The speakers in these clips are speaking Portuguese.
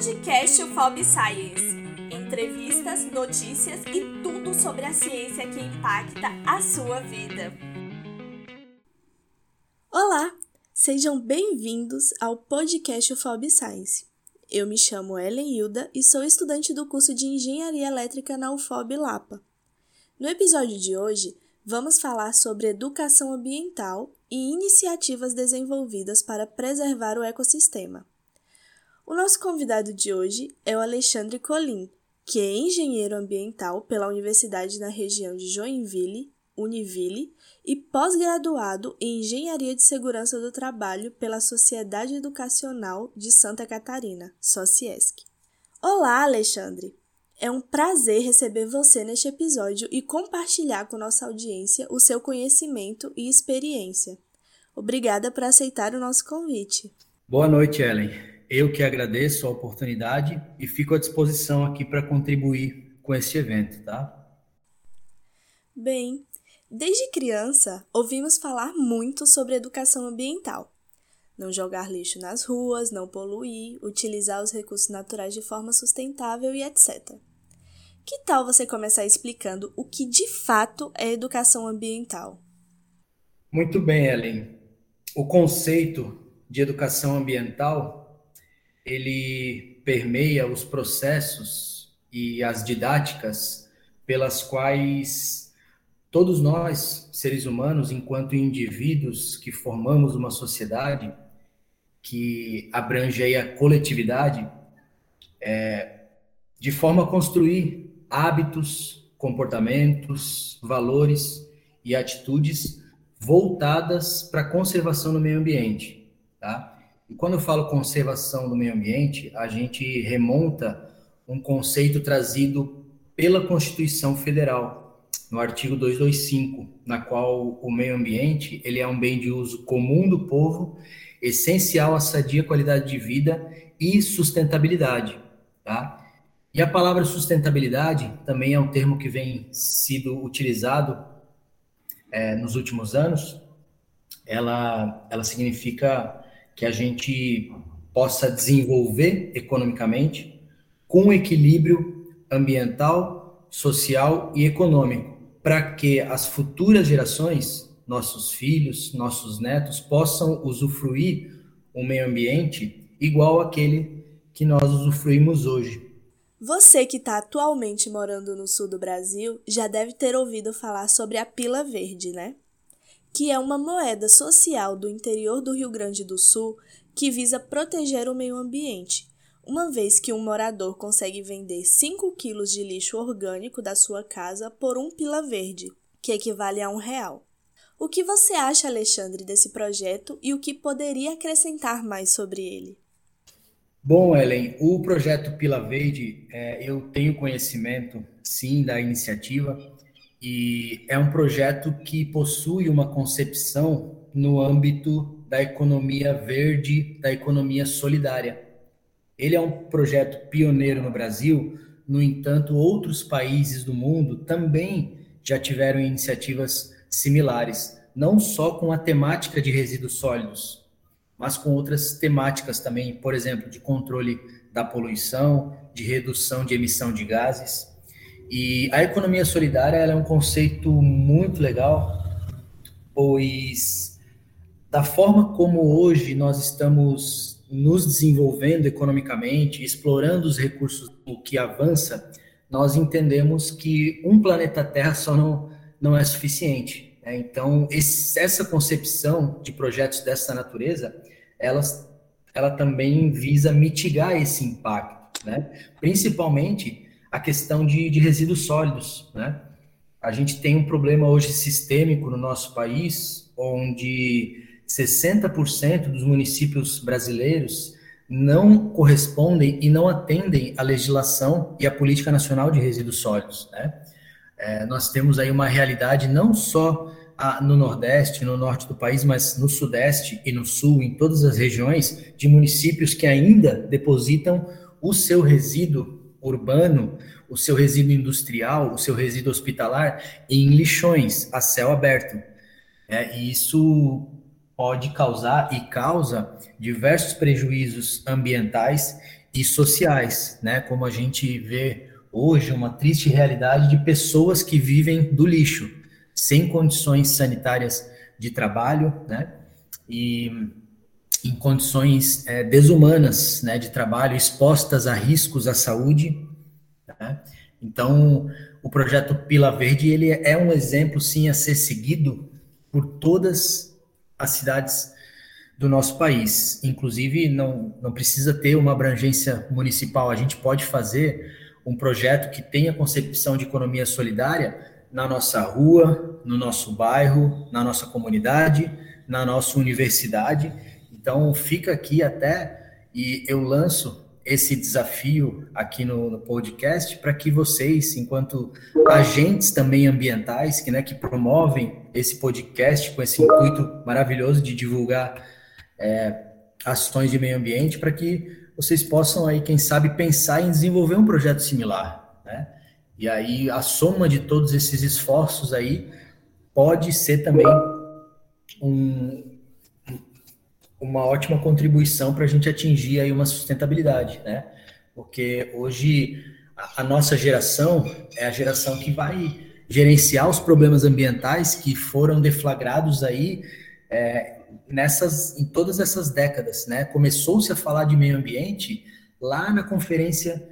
Podcast UFOB Science. Entrevistas, notícias e tudo sobre a ciência que impacta a sua vida. Olá, sejam bem-vindos ao Podcast UFOB Science. Eu me chamo Ellen Hilda e sou estudante do curso de Engenharia Elétrica na UFOB Lapa. No episódio de hoje, vamos falar sobre educação ambiental e iniciativas desenvolvidas para preservar o ecossistema. O nosso convidado de hoje é o Alexandre Colim, que é engenheiro ambiental pela Universidade na região de Joinville, Univille, e pós-graduado em Engenharia de Segurança do Trabalho pela Sociedade Educacional de Santa Catarina, Sociesc. Olá, Alexandre! É um prazer receber você neste episódio e compartilhar com nossa audiência o seu conhecimento e experiência. Obrigada por aceitar o nosso convite. Boa noite, Ellen. Eu que agradeço a oportunidade e fico à disposição aqui para contribuir com este evento, tá? Bem, desde criança ouvimos falar muito sobre educação ambiental. Não jogar lixo nas ruas, não poluir, utilizar os recursos naturais de forma sustentável e etc. Que tal você começar explicando o que de fato é educação ambiental? Muito bem, Ellen. O conceito de educação ambiental ele permeia os processos e as didáticas pelas quais todos nós, seres humanos, enquanto indivíduos que formamos uma sociedade que abrange aí a coletividade, é, de forma a construir hábitos, comportamentos, valores e atitudes voltadas para a conservação do meio ambiente, tá? E quando eu falo conservação do meio ambiente, a gente remonta um conceito trazido pela Constituição Federal, no artigo 225, na qual o meio ambiente ele é um bem de uso comum do povo, essencial à sadia qualidade de vida e sustentabilidade, tá? E a palavra sustentabilidade também é um termo que vem sido utilizado é, nos últimos anos. Ela, ela significa que a gente possa desenvolver economicamente com equilíbrio ambiental, social e econômico, para que as futuras gerações, nossos filhos, nossos netos, possam usufruir um meio ambiente igual àquele que nós usufruímos hoje. Você que está atualmente morando no sul do Brasil já deve ter ouvido falar sobre a pila verde, né? Que é uma moeda social do interior do Rio Grande do Sul que visa proteger o meio ambiente, uma vez que um morador consegue vender 5 quilos de lixo orgânico da sua casa por um pila verde, que equivale a um real. O que você acha, Alexandre, desse projeto e o que poderia acrescentar mais sobre ele? Bom, Ellen, o projeto Pila Verde, é, eu tenho conhecimento, sim, da iniciativa. E é um projeto que possui uma concepção no âmbito da economia verde, da economia solidária. Ele é um projeto pioneiro no Brasil, no entanto, outros países do mundo também já tiveram iniciativas similares, não só com a temática de resíduos sólidos, mas com outras temáticas também, por exemplo, de controle da poluição, de redução de emissão de gases. E a economia solidária é um conceito muito legal, pois da forma como hoje nós estamos nos desenvolvendo economicamente, explorando os recursos que avança, nós entendemos que um planeta Terra só não, não é suficiente. Né? Então, esse, essa concepção de projetos dessa natureza, elas, ela também visa mitigar esse impacto, né? principalmente a questão de, de resíduos sólidos, né? A gente tem um problema hoje sistêmico no nosso país, onde 60% dos municípios brasileiros não correspondem e não atendem à legislação e à política nacional de resíduos sólidos. Né? É, nós temos aí uma realidade não só a, no Nordeste, no Norte do país, mas no Sudeste e no Sul, em todas as regiões, de municípios que ainda depositam o seu resíduo urbano, o seu resíduo industrial, o seu resíduo hospitalar em lixões a céu aberto. É, e isso pode causar e causa diversos prejuízos ambientais e sociais, né? Como a gente vê hoje uma triste realidade de pessoas que vivem do lixo, sem condições sanitárias de trabalho, né? E em condições é, desumanas, né, de trabalho, expostas a riscos à saúde. Né? Então, o projeto Pila Verde ele é um exemplo, sim, a ser seguido por todas as cidades do nosso país. Inclusive, não, não precisa ter uma abrangência municipal, a gente pode fazer um projeto que tenha concepção de economia solidária na nossa rua, no nosso bairro, na nossa comunidade, na nossa universidade. Então, fica aqui até e eu lanço esse desafio aqui no, no podcast para que vocês, enquanto agentes também ambientais, que, né, que promovem esse podcast com esse intuito maravilhoso de divulgar é, ações de meio ambiente, para que vocês possam aí, quem sabe, pensar em desenvolver um projeto similar, né? E aí a soma de todos esses esforços aí pode ser também um, uma ótima contribuição para a gente atingir aí uma sustentabilidade, né? Porque hoje a, nossa geração é a geração que vai gerenciar os problemas ambientais que foram deflagrados aí é, nessas, em todas essas décadas, né? Começou-se a falar de meio ambiente lá na Conferência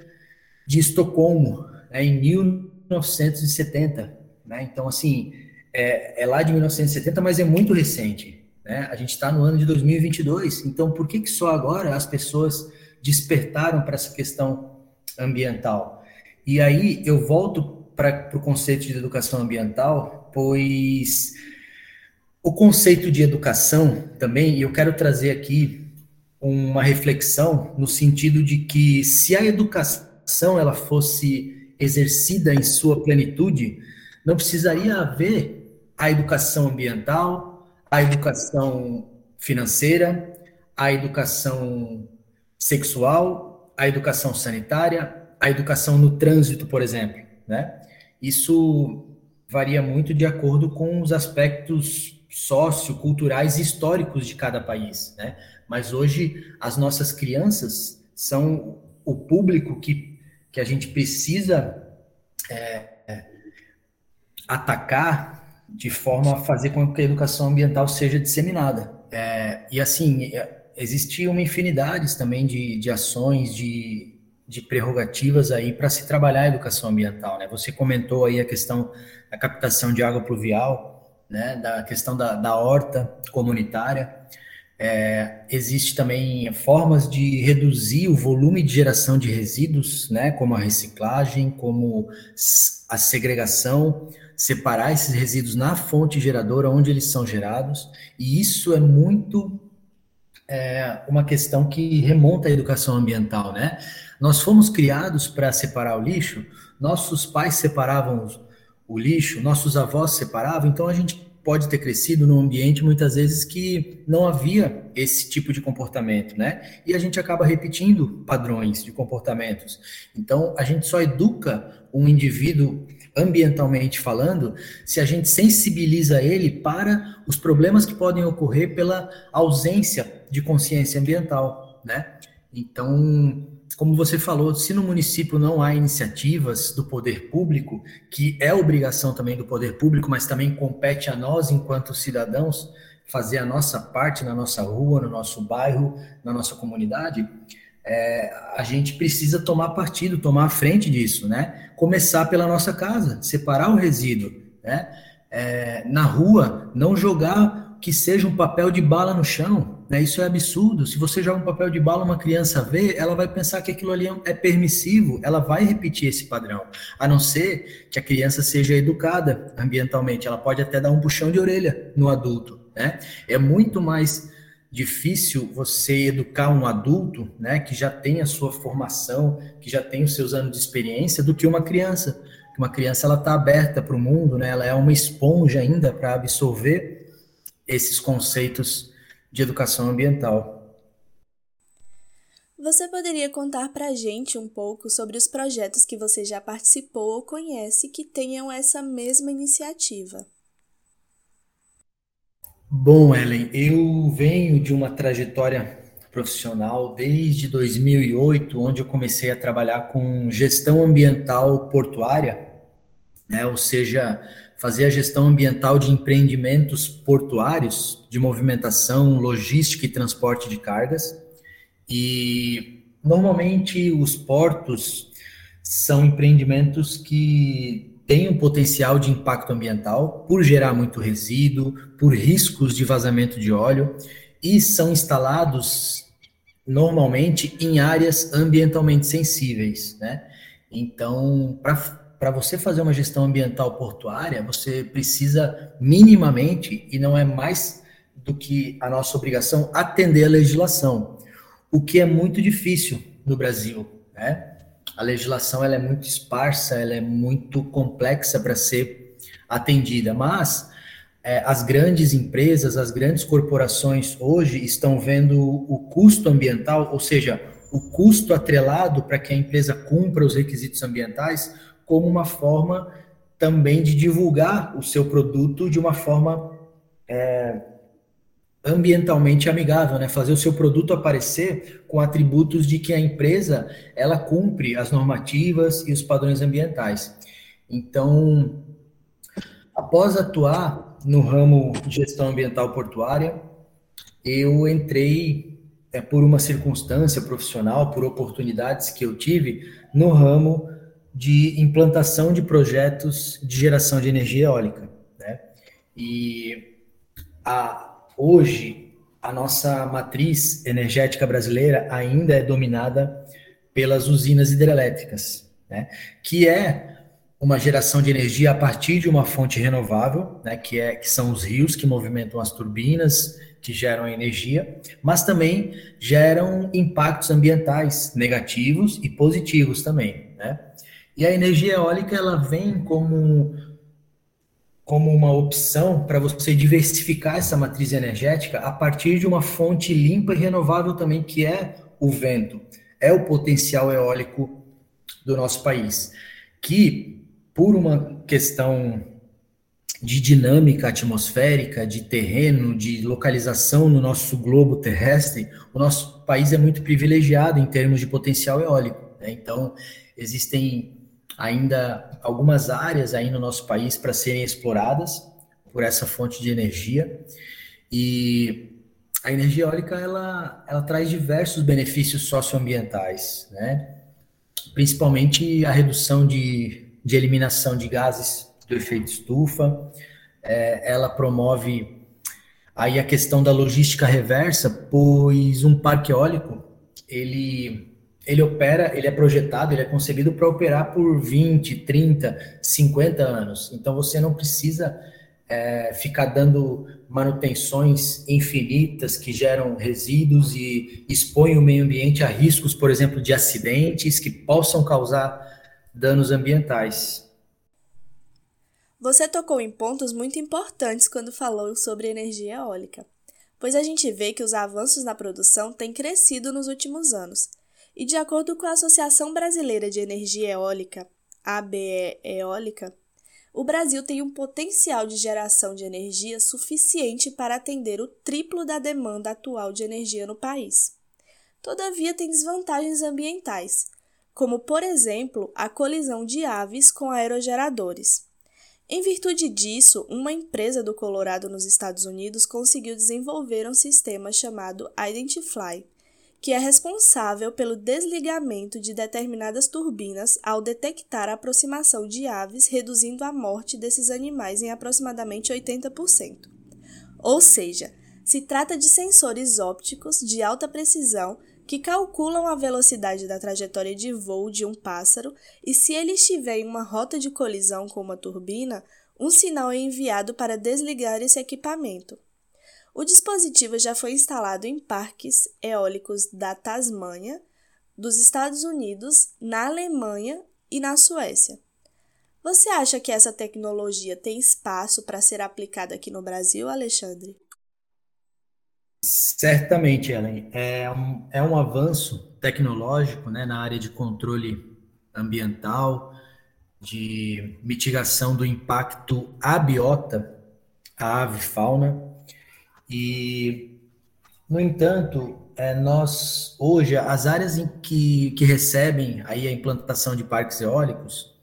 de Estocolmo, né, em 1970, né? Então, assim, é, é, lá de 1970, mas é muito recente, né? A gente está no ano de 2022, então por que que só agora as pessoas despertaram para essa questão ambiental? E aí eu volto para o conceito de educação ambiental, pois o conceito de educação também, eu quero trazer aqui uma reflexão no sentido de que se a educação ela fosse exercida em sua plenitude, não precisaria haver a educação ambiental, a educação financeira, a educação sexual, a educação sanitária, a educação no trânsito, por exemplo, né? Isso varia muito de acordo com os aspectos socioculturais e históricos de cada país, né? Mas hoje as nossas crianças são o público que, que a gente precisa é, atacar de forma a fazer com que a educação ambiental seja disseminada. É, e assim, é, existe uma infinidade também de, de ações, de, de prerrogativas aí para se trabalhar a educação ambiental, né? Você comentou aí a questão da captação de água pluvial, né, da questão da, da horta comunitária. É, existe também formas de reduzir o volume de geração de resíduos, né, como a reciclagem, como a segregação, separar esses resíduos na fonte geradora onde eles são gerados, e isso é muito é, uma questão que remonta à educação ambiental, né? Nós fomos criados para separar o lixo, nossos pais separavam o lixo, nossos avós separavam, então a gente pode ter crescido num ambiente muitas vezes que não havia esse tipo de comportamento, né? E a gente acaba repetindo padrões de comportamentos. Então, a gente só educa um indivíduo ambientalmente falando se a gente sensibiliza ele para os problemas que podem ocorrer pela ausência de consciência ambiental, né? Então, como você falou, se no município não há iniciativas do poder público, que é obrigação também do poder público, mas também compete a nós, enquanto cidadãos, fazer a nossa parte na nossa rua, no nosso bairro, na nossa comunidade, é, a gente precisa tomar partido, tomar a frente disso, né? Começar pela nossa casa, separar o resíduo, né? É, na rua, não jogar que seja um papel de bala no chão, né? Isso é absurdo. Se você joga um papel de bala, uma criança vê, ela vai pensar que aquilo ali é permissivo, ela vai repetir esse padrão. A não ser que a criança seja educada ambientalmente, ela pode até dar um puxão de orelha no adulto. Né? É muito mais difícil você educar um adulto, né, que já tem a sua formação, que já tem os seus anos de experiência, do que uma criança. Uma criança ela está aberta para o mundo, né? Ela é uma esponja ainda para absorver esses conceitos de educação ambiental. Você poderia contar para a gente um pouco sobre os projetos que você já participou ou conhece que tenham essa mesma iniciativa? Bom, Ellen, eu venho de uma trajetória profissional desde 2008, onde eu comecei a trabalhar com gestão ambiental portuária, né? ou seja, fazer a gestão ambiental de empreendimentos portuários, de movimentação, logística e transporte de cargas. E normalmente os portos são empreendimentos que têm um potencial de impacto ambiental por gerar muito resíduo, por riscos de vazamento de óleo e são instalados normalmente em áreas ambientalmente sensíveis, né? Então, para você fazer uma gestão ambiental portuária, você precisa minimamente, e não é mais do que a nossa obrigação, atender a legislação, o que é muito difícil no Brasil, né? A legislação ela é muito esparsa, ela é muito complexa para ser atendida, mas é, as grandes empresas, as grandes corporações hoje estão vendo o custo ambiental, ou seja, o custo atrelado para que a empresa cumpra os requisitos ambientais, como uma forma também de divulgar o seu produto de uma forma é, ambientalmente amigável, né? Fazer o seu produto aparecer com atributos de que a empresa ela cumpre as normativas e os padrões ambientais. Então, após atuar no ramo de gestão ambiental portuária, eu entrei é, por uma circunstância profissional, por oportunidades que eu tive no ramo de implantação de projetos de geração de energia eólica. Né? E a, hoje, a nossa matriz energética brasileira ainda é dominada pelas usinas hidrelétricas, né? que é uma geração de energia a partir de uma fonte renovável, né, que, é, que são os rios que movimentam as turbinas, que geram energia, mas também geram impactos ambientais negativos e positivos também. Né? E a energia eólica ela vem como, como uma opção para você diversificar essa matriz energética a partir de uma fonte limpa e renovável também, que é o vento, é o potencial eólico do nosso país, que por uma questão de dinâmica atmosférica, de terreno, de localização no nosso globo terrestre, o nosso país é muito privilegiado em termos de potencial eólico. Né? Então, existem ainda algumas áreas aí no nosso país para serem exploradas por essa fonte de energia. E a energia eólica ela, ela traz diversos benefícios socioambientais, né? principalmente a redução de de eliminação de gases do efeito estufa. É, ela promove aí a questão da logística reversa, pois um parque eólico ele ele opera, ele é projetado, ele é concebido para operar por 20, 30, 50 anos. Então você não precisa é, ficar dando manutenções infinitas que geram resíduos e expõem o meio ambiente a riscos, por exemplo, de acidentes que possam causar danos ambientais. Você tocou em pontos muito importantes quando falou sobre energia eólica, pois a gente vê que os avanços na produção têm crescido nos últimos anos. E de acordo com a Associação Brasileira de Energia Eólica, ABE Eólica, o Brasil tem um potencial de geração de energia suficiente para atender o triplo da demanda atual de energia no país. Todavia, tem desvantagens ambientais, como, por exemplo, a colisão de aves com aerogeradores. Em virtude disso, uma empresa do Colorado nos Estados Unidos conseguiu desenvolver um sistema chamado Identify, que é responsável pelo desligamento de determinadas turbinas ao detectar a aproximação de aves, reduzindo a morte desses animais em aproximadamente 80%. Ou seja, se trata de sensores ópticos de alta precisão que calculam a velocidade da trajetória de voo de um pássaro e, se ele estiver em uma rota de colisão com uma turbina, um sinal é enviado para desligar esse equipamento. O dispositivo já foi instalado em parques eólicos da Tasmânia, dos Estados Unidos, na Alemanha e na Suécia. Você acha que essa tecnologia tem espaço para ser aplicada aqui no Brasil, Alexandre? Certamente, Ellen. É um, é um avanço tecnológico né, na área de controle ambiental, de mitigação do impacto abiota, a ave fauna. E, no entanto, é, nós hoje as áreas em que, que recebem aí a implantação de parques eólicos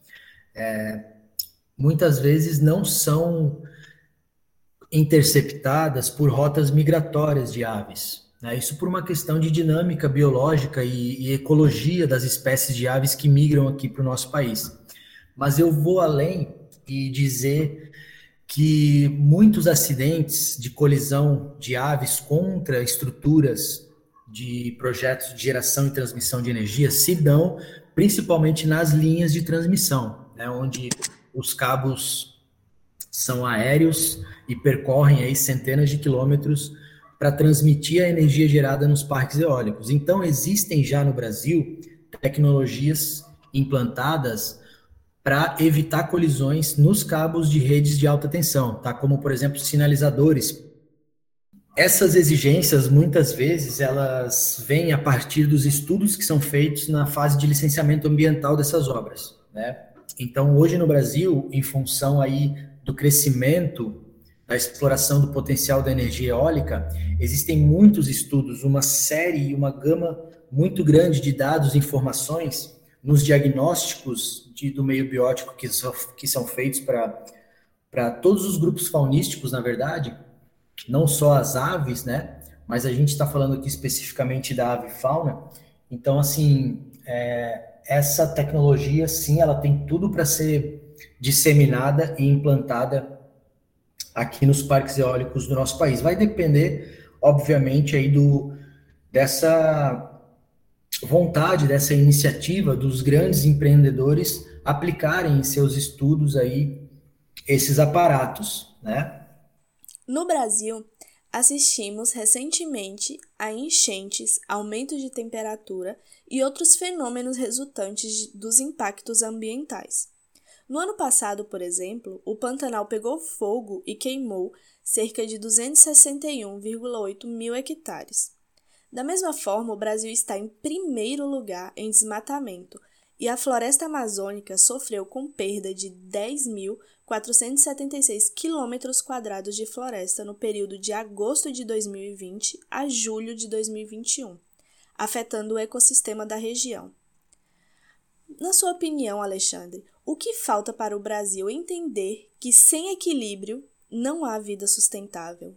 é, muitas vezes não são interceptadas por rotas migratórias de aves. Né? Isso por uma questão de dinâmica biológica e, e ecologia das espécies de aves que migram aqui para o nosso país. Mas eu vou além e dizer que muitos acidentes de colisão de aves contra estruturas de projetos de geração e transmissão de energia se dão principalmente nas linhas de transmissão, né, onde os cabos são aéreos e percorrem aí centenas de quilômetros para transmitir a energia gerada nos parques eólicos. Então, existem já no Brasil tecnologias implantadas para evitar colisões nos cabos de redes de alta tensão, tá? Como, por exemplo, sinalizadores. Essas exigências, muitas vezes, elas vêm a partir dos estudos que são feitos na fase de licenciamento ambiental dessas obras, né? Então, hoje no Brasil, em função aí do crescimento da exploração do potencial da energia eólica, existem muitos estudos, uma série e uma gama muito grande de dados e informações nos diagnósticos de, do meio biótico que, so, que são feitos para todos os grupos faunísticos, na verdade, não só as aves, né? Mas a gente está falando aqui especificamente da ave fauna. Então, assim, é, essa tecnologia, sim, ela tem tudo para ser disseminada e implantada aqui nos parques eólicos do nosso país. Vai depender, obviamente, aí do dessa vontade, dessa iniciativa dos grandes empreendedores aplicarem em seus estudos aí esses aparatos, né? No Brasil, assistimos recentemente a enchentes, aumento de temperatura e outros fenômenos resultantes dos impactos ambientais. No ano passado, por exemplo, o Pantanal pegou fogo e queimou cerca de 261,8 mil hectares. Da mesma forma, o Brasil está em primeiro lugar em desmatamento e a floresta amazônica sofreu com perda de 10.476 quilômetros quadrados de floresta no período de agosto de 2020 a julho de 2021, afetando o ecossistema da região. Na sua opinião, Alexandre, o que falta para o Brasil entender que sem equilíbrio não há vida sustentável?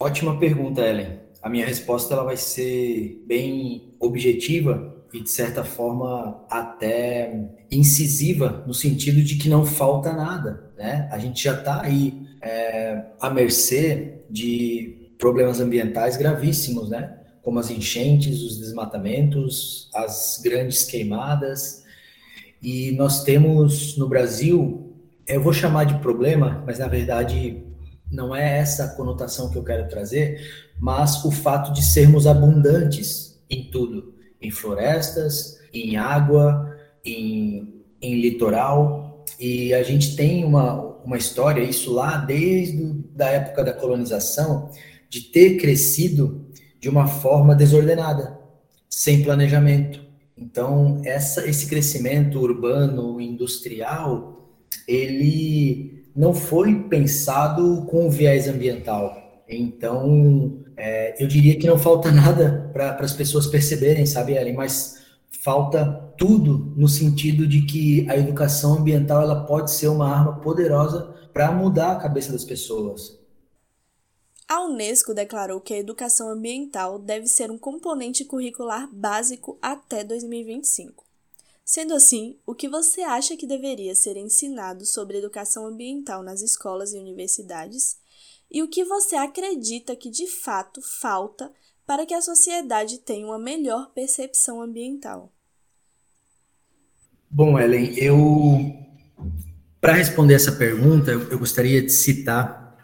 Ótima pergunta, Ellen. A minha resposta ela vai ser bem objetiva e, de certa forma, até incisiva, no sentido de que não falta nada. Né? A gente já está aí é, à mercê de problemas ambientais gravíssimos, né? como as enchentes, os desmatamentos, as grandes queimadas, e nós temos no Brasil, eu vou chamar de problema, mas na verdade não é essa a conotação que eu quero trazer, mas o fato de sermos abundantes em tudo, em florestas, em água, em, em litoral, e a gente tem uma, uma história, isso lá desde a época da colonização, de ter crescido de uma forma desordenada, sem planejamento. Então, essa, esse crescimento urbano, industrial, ele não foi pensado com viés ambiental. Então, é, eu diria que não falta nada para as pessoas perceberem, sabe, Ellen? Mas falta tudo no sentido de que a educação ambiental ela pode ser uma arma poderosa para mudar a cabeça das pessoas. A Unesco declarou que a educação ambiental deve ser um componente curricular básico até 2025. Sendo assim, o que você acha que deveria ser ensinado sobre educação ambiental nas escolas e universidades? E o que você acredita que de fato falta para que a sociedade tenha uma melhor percepção ambiental? Bom, Ellen, eu para responder essa pergunta, eu gostaria de citar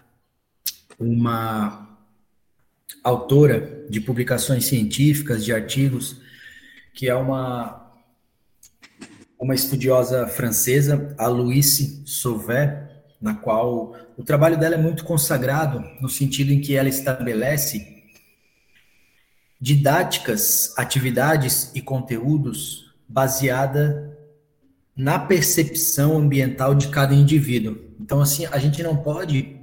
uma autora de publicações científicas, de artigos, que é uma uma estudiosa francesa, a Louise Sauvé, na qual o trabalho dela é muito consagrado no sentido em que ela estabelece didáticas, atividades e conteúdos baseada na percepção ambiental de cada indivíduo. Então, assim, a gente não pode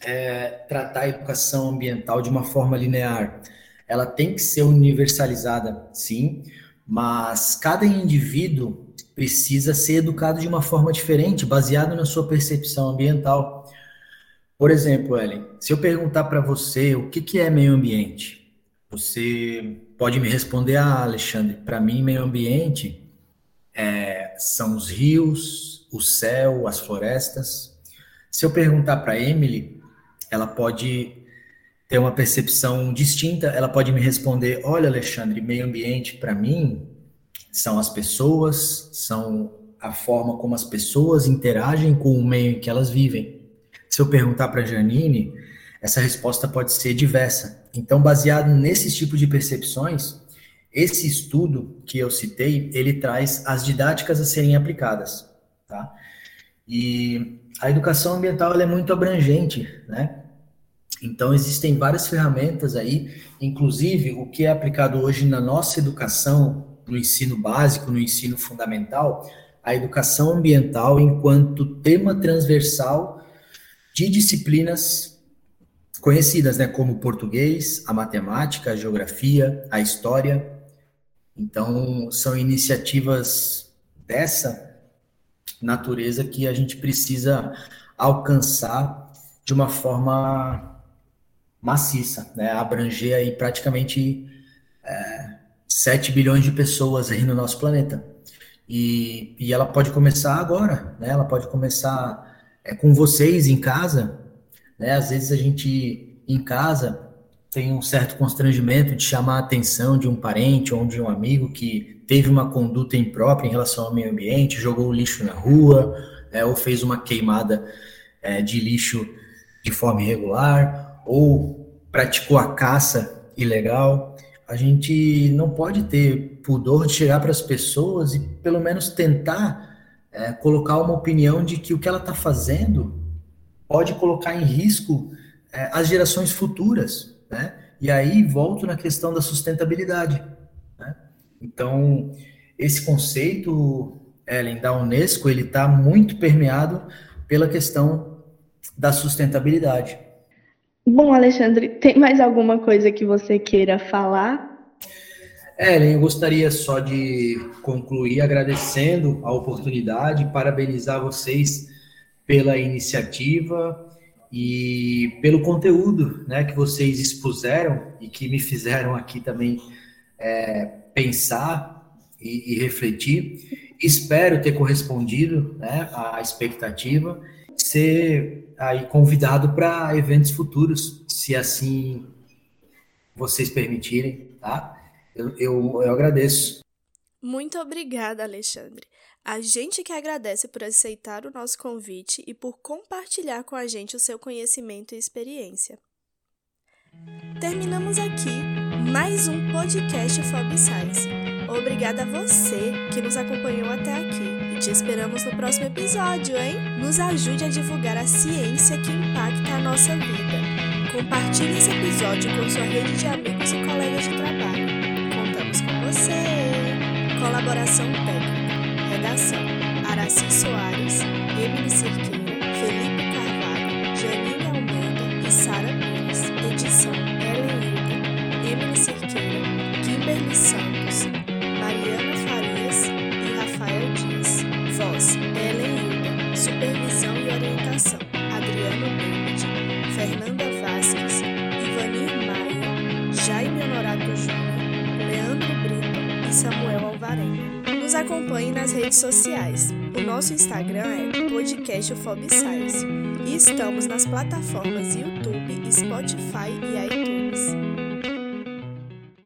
é, tratar a educação ambiental de uma forma linear. Ela tem que ser universalizada, sim, mas cada indivíduo precisa ser educado de uma forma diferente, baseado na sua percepção ambiental. Por exemplo, Ellen, se eu perguntar para você o que, que é meio ambiente, você pode me responder, ah, Alexandre, para mim, meio ambiente é, são os rios, o céu, as florestas. Se eu perguntar para Emily, ela pode ter uma percepção distinta, ela pode me responder: olha, Alexandre, meio ambiente para mim são as pessoas, são a forma como as pessoas interagem com o meio em que elas vivem. Se eu perguntar para Janine, essa resposta pode ser diversa. Então, baseado nesses tipos de percepções, esse estudo que eu citei, ele traz as didáticas a serem aplicadas, tá? E a educação ambiental é muito abrangente, né? Então existem várias ferramentas aí, inclusive o que é aplicado hoje na nossa educação, no ensino básico, no ensino fundamental, a educação ambiental enquanto tema transversal de disciplinas conhecidas, né, como português, a matemática, a geografia, a história, então, são iniciativas dessa natureza que a gente precisa alcançar de uma forma maciça, né? abranger aí praticamente é, 7 bilhões de pessoas aí no nosso planeta. E, e ela pode começar agora, né? ela pode começar é, com vocês em casa. Né? Às vezes a gente em casa tem um certo constrangimento de chamar a atenção de um parente ou de um amigo que teve uma conduta imprópria em relação ao meio ambiente, jogou o lixo na rua, é, ou fez uma queimada é, de lixo de forma irregular, ou praticou a caça ilegal. A gente não pode ter pudor de chegar para as pessoas e pelo menos tentar é, colocar uma opinião de que o que ela está fazendo pode colocar em risco é, as gerações futuras né? E aí volto na questão da sustentabilidade. Né? Então, esse conceito, Ellen, da Unesco, ele está muito permeado pela questão da sustentabilidade. Bom, Alexandre, tem mais alguma coisa que você queira falar? Ellen, eu gostaria só de concluir agradecendo a oportunidade, parabenizar vocês pela iniciativa e pelo conteúdo né, que vocês expuseram e que me fizeram aqui também é, pensar e, e, refletir. Espero ter correspondido né, à expectativa, ser aí convidado para eventos futuros, se assim vocês permitirem, tá? Eu, eu, eu agradeço. Muito obrigada, Alexandre. A gente que agradece por aceitar o nosso convite e por compartilhar com a gente o seu conhecimento e experiência. Terminamos aqui mais um podcast Fob Science. Obrigada a você que nos acompanhou até aqui te esperamos no próximo episódio, hein? Nos ajude a divulgar a ciência que impacta a nossa vida. Compartilhe esse episódio com sua rede de amigos e colegas de trabalho. Contamos com você! Colaboração técnica Redação: Araci Soares, Emily Cerqueira, podcastfobscience e estamos nas plataformas